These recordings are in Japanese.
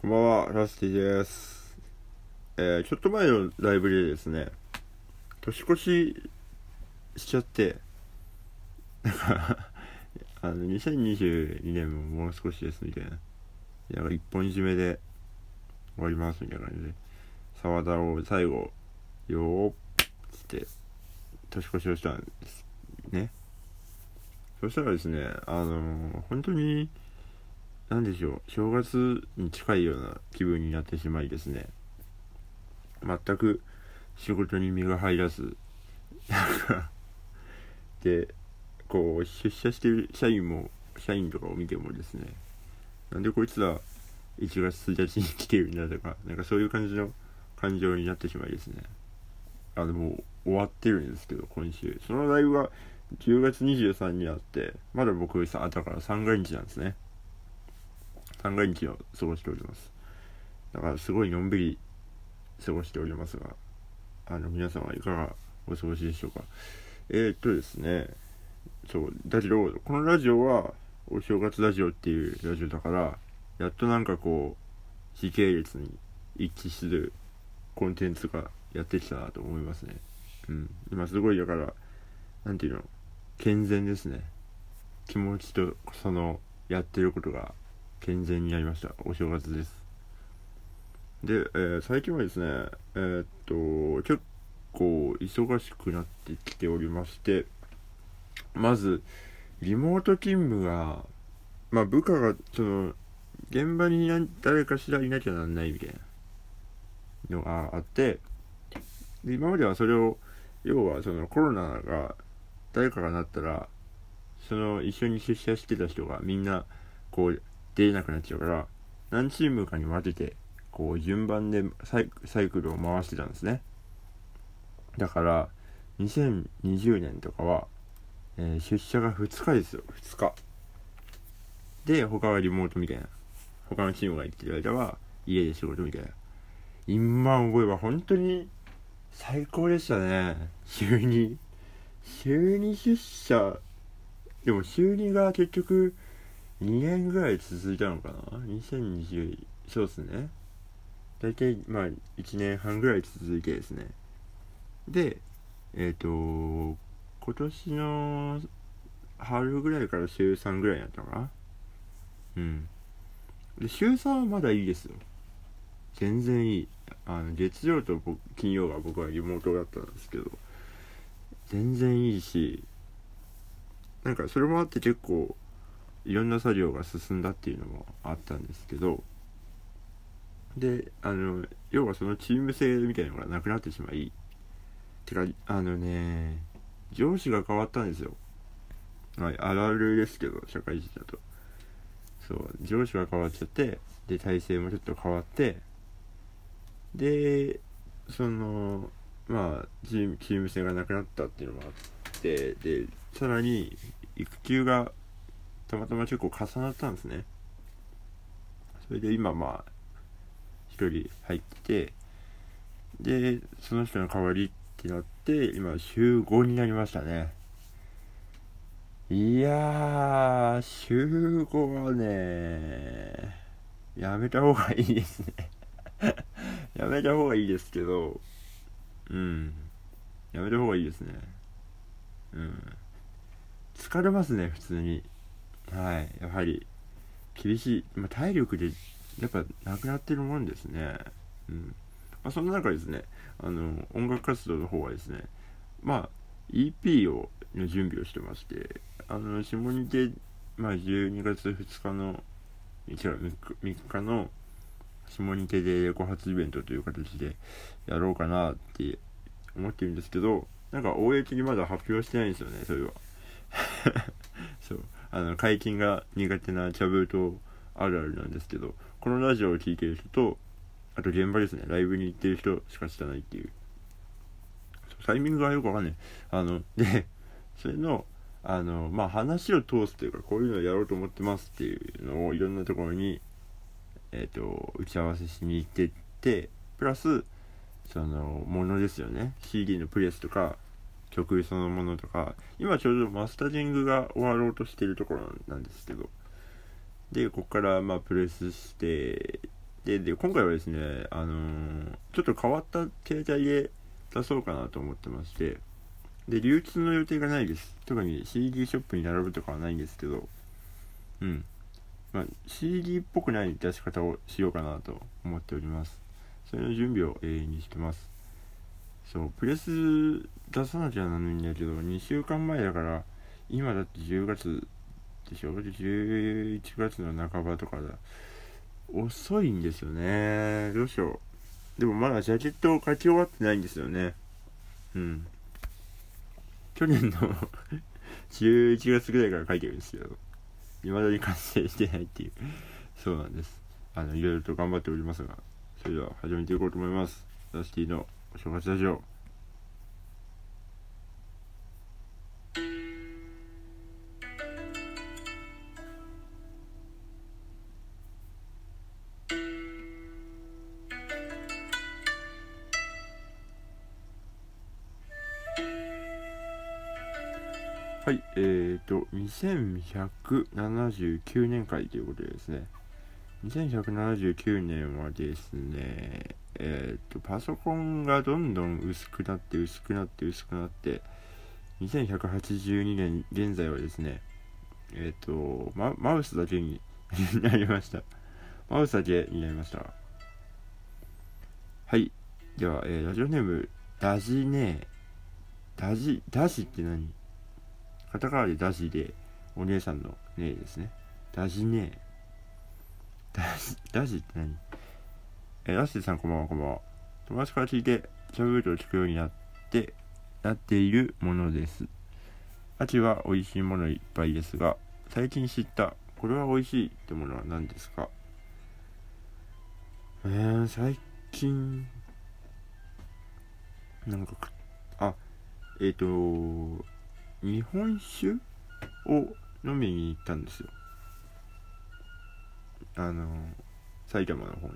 こんばんは、ラスティです。えー、ちょっと前のライブでですね、年越ししちゃって、なんか、あの、2022年ももう少しですみたいな。なんか一本締めで終わりますみたいな感じで、沢田を最後、よーっつって、年越しをしたんですね。そしたらですね、あの本当に、なんでしょう正月に近いような気分になってしまいですね。全く仕事に身が入らず。なんかでこう出社してる社員も社員とかを見てもですねなんでこいつら1月1日に来てるんだとかなんかそういう感じの感情になってしまいですね。あのもう終わってるんですけど今週。そのライブが10月23にあってまだ僕さだから三が日なんですね。三が日を過ごしております。だからすごいのんびり過ごしておりますがあの皆様いかがお過ごしでしょうか。えー、っとですねそうだけどこのラジオはお正月ラジオっていうラジオだからやっとなんかこう時系列に一致するコンテンツがやってきたなと思いますね。うん。今すごいだからなんていうの健全ですね。気持ちとそのやってることが健全になりました。お正月です。で、えー最近はですねえーっと結構忙しくなってきておりましてまずリモート勤務がまあ部下がその現場に誰かしらいなきゃなんないみたいなのがあってで今まではそれを要はそのコロナが誰かがなったらその一緒に出社してた人がみんなこう出れなくなっちゃうから何チームかに分けてこう順番でサイサイクルを回してたんですね。だから2020年とかは、えー出社が2日ですよ。2日。で他はリモートみたいな。他のチームが行ってる間は家で仕事みたいな。今思えば本当に最高でしたね。週2週2出社。でも週2が結局2年ぐらい続いたのかな？2020そうですね。大体まあ1年半ぐらい続いてですね。でえっ、と今年の春ぐらいから週3ぐらいになったのかな？うん。で週3はまだいいですよ。全然いい。あの月曜と金曜が僕はリモートだったんですけど全然いいしなんかそれもあって結構いろんな作業が進んだっていうのもあったんですけどであの要はそのチーム性みたいなのがなくなってしまいてかあのね上司が変わったんですよ。はいあるあるですけど社会人だと。そう上司が変わっちゃってで体制もちょっと変わってでそのまあチームチーム性がなくなったっていうのもあってでさらに育休がたまたま結構重なったんですね。それで今まあ一人入ってでその人の代わりってなって今週5になりましたね。いやー週5はねやめた方がいいですね。やめた方がいいですけどうん。やめた方がいいですね。うん。疲れますね普通に。はい。やはり厳しい、まあ、体力でやっぱなくなってるもんですね。うん。まあ、そんな中ですねあの音楽活動の方はですねまあ EP をの準備をしてましてあの下にて、まあ、12月2日の違う 3, 3日の下に手でレコ発イベントという形でやろうかなって思ってるんですけどなんか公にまだ発表してないんですよねそれは。そう。あの解禁が苦手な茶封筒あるあるなんですけどこのラジオを聴いてる人とあと現場ですねライブに行ってる人しか知らないっていう。タイミングがよくわかんない。あのでそれのあのまあ話を通すというかこういうのをやろうと思ってますっていうのをいろんなところにえっ、と打ち合わせしに行ってってプラスそのものですよね。CD のプレスとか曲そのものとか今ちょうどマスタリングが終わろうとしてるところなんですけど。でここからまあプレスしてでで今回はですねあのーちょっと変わった携帯で出そうかなと思ってまして。で流通の予定がないです。特に CD ショップに並ぶとかはないんですけど。うん。まあ CD っぽくない出し方をしようかなと思っております。それの準備を永遠にしてます。そうプレス出さなきゃならないんだけど2週間前だから今だって10月でしょ？11月の半ばとかだ。遅いんですよね。どうしよう。でもまだジャケットを書き終わってないんですよね。うん。去年の 11月ぐらいから書いてるんですけど未だに完成してないっていう。そうなんです。あのいろいろと頑張っておりますがそれでは始めていこうと思います。ダスティの正月ラジオ。はい、えーと、2179年会ということでですね、2179年はですね、えーと、パソコンがどんどん薄くなって薄くなって薄くなって、2182年現在はですね、えっ、と、ママウスだけに なりました。マウスだけになりました。はい。では、えーラジオネーム、ダジネー。ダジ、ダジって何？カタカナでダジで、お姉さんの姉ですね。ダジネー。ダジ、ダジって何？えー、ラッシーさんこんばんはこんばんは。友達から聞いて、シャブルを聞くようになって、なっているものです。秋は美味しいものいっぱいですが、最近知った、これは美味しいってものは何ですか？えー、最近、なんか、あ、えっ、と日本酒を飲みに行ったんですよ。あの、埼玉の方に。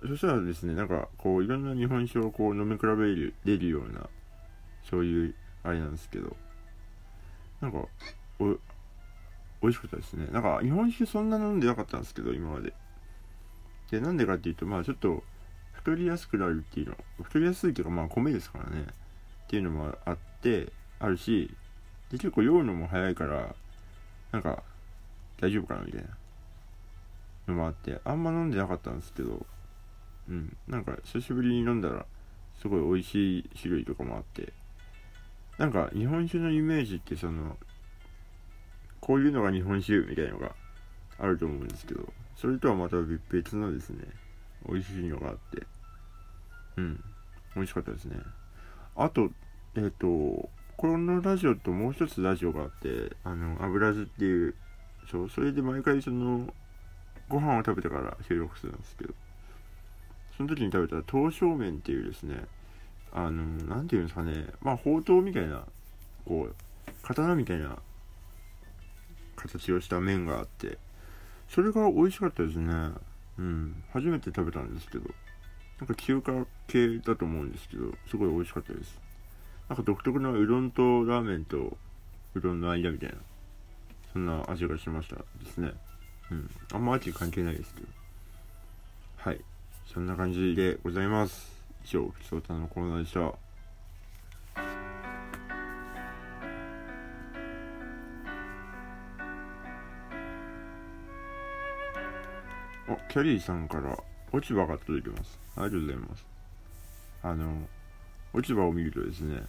そしたらですね、なんかこういろんな日本酒をこう飲み比べるれるような、そういうあれなんですけど、なんか、お、美味しかったですね。なんか日本酒そんな飲んでなかったんですけど、今まで。で、なんでかっていうと、まあちょっと太りやすくなるっていうの、太りやすいっていうかまあ米ですからね、っていうのもあって、あるし、で結構酔うのも早いから、なんか大丈夫かなみたいなのもあって、あんま飲んでなかったんですけど、うん、なんか久しぶりに飲んだら、すごい美味しい種類とかもあって、なんか日本酒のイメージってその、こういうのが日本酒みたいのがあると思うんですけど、それとはまた別のですね、美味しいのがあって、うん、美味しかったですね。あと、えっ、と、このラジオともう一つラジオがあって、あの、油酢っていう、そう、それで毎回その、ご飯を食べてから収録するんですけど、その時に食べた刀削麺っていうですね、あの、なんていうんですかね、まあ、ほうとうみたいな、こう、刀みたいな形をした麺があって、それが美味しかったですね。うん。初めて食べたんですけど、なんか中華系だと思うんですけど、すごい美味しかったです。なんか独特のうどんとラーメンとうどんの間みたいな、そんな味がしましたですね。うん。あんま味関係ないですけど。はい。そんな感じでございます。以上、ふつおたのコーナーでした。あ、キャリーさんから落ち葉が届いてます。ありがとうございます。あの、落ち葉を見るとですね、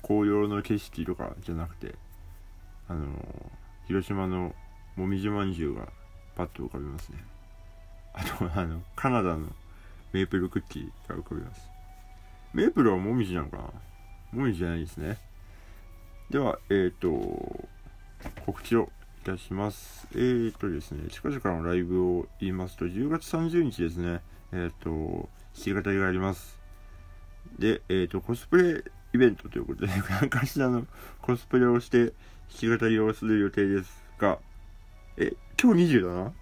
紅葉の景色とかじゃなくて、あの、広島のもみじまんじゅうがパッと浮かびますね。あと、あの、カナダのメープルクッキーが浮かびます。メープルはもみじなのかな？もみじじゃないですね。では、えっ、ー、と、告知をいたします。えーとですね、近々のライブを言いますと、10月30日ですね、えっ、と、弾き語りがあります。で、えっ、と、コスプレイベントということで、何かしらのコスプレをして弾き語りをする予定ですが、え、今日20だな？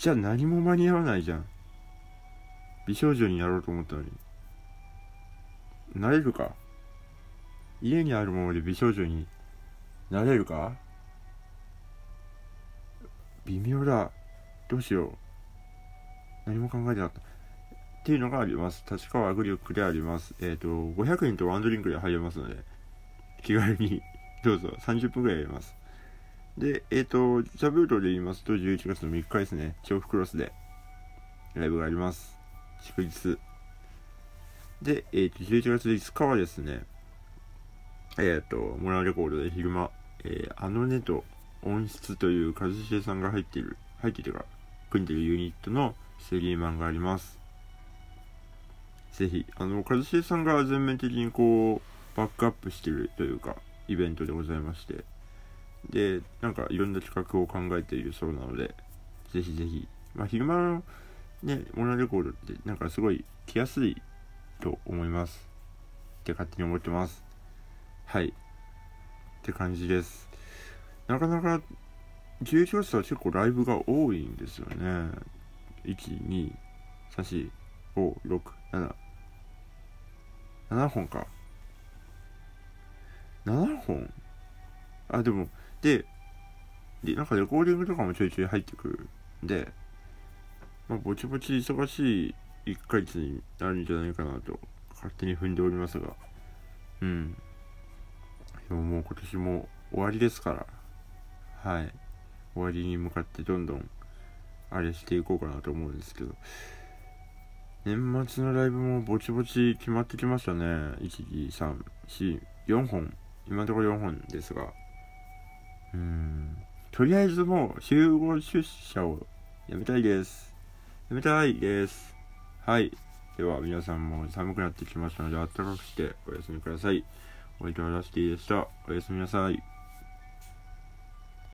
じゃあ何も間に合わないじゃん。美少女になろうと思ったのに。なれるか？家にあるもので美少女になれるか？微妙だ。どうしよう。何も考えてなかった。っていうのがあります。立川アグリックであります。えっ、ー、と500円とワンドリンクで入れますので。気軽に。どうぞ。30分ぐらいやります。でえっ、ー、とザブートで言いますと11月の3日ですね。調布クロスで。ライブがあります。祝日。で、えっ、ー、と11月5日はですねえっ、とモラレコードで昼間、えあのねと音質という一茂さんが入っている入っているか組んでるユニットのセリーマンがあります。ぜひあの一茂さんが全面的にこうバックアップしてるというかイベントでございまして。でなんかいろんな企画を考えているそうなのでぜひぜひまあ昼間のねモナレコードってなんかすごい来やすいと思いますって勝手に思ってますはいって感じですなかなか11月は結構ライブが多いんですよね。1、2、3、4、5、6、7。7本か。7本あ、でも、で、で、なんかレコーディングとかもちょいちょい入ってくるんで、まあ、ぼちぼち忙しい1ヶ月になるんじゃないかなと、勝手に踏んでおりますが。うん。でももう今年も終わりですから。はい、終わりに向かってどんどんあれしていこうかなと思うんですけど年末のライブもぼちぼち決まってきましたね12344本今のところ4本ですがうん。とりあえずもう集合出社をやめたいです。やめたいです。はい。では皆さんも寒くなってきましたのであったかくしてお休みください。おいとはラスティでした。おやすみなさい。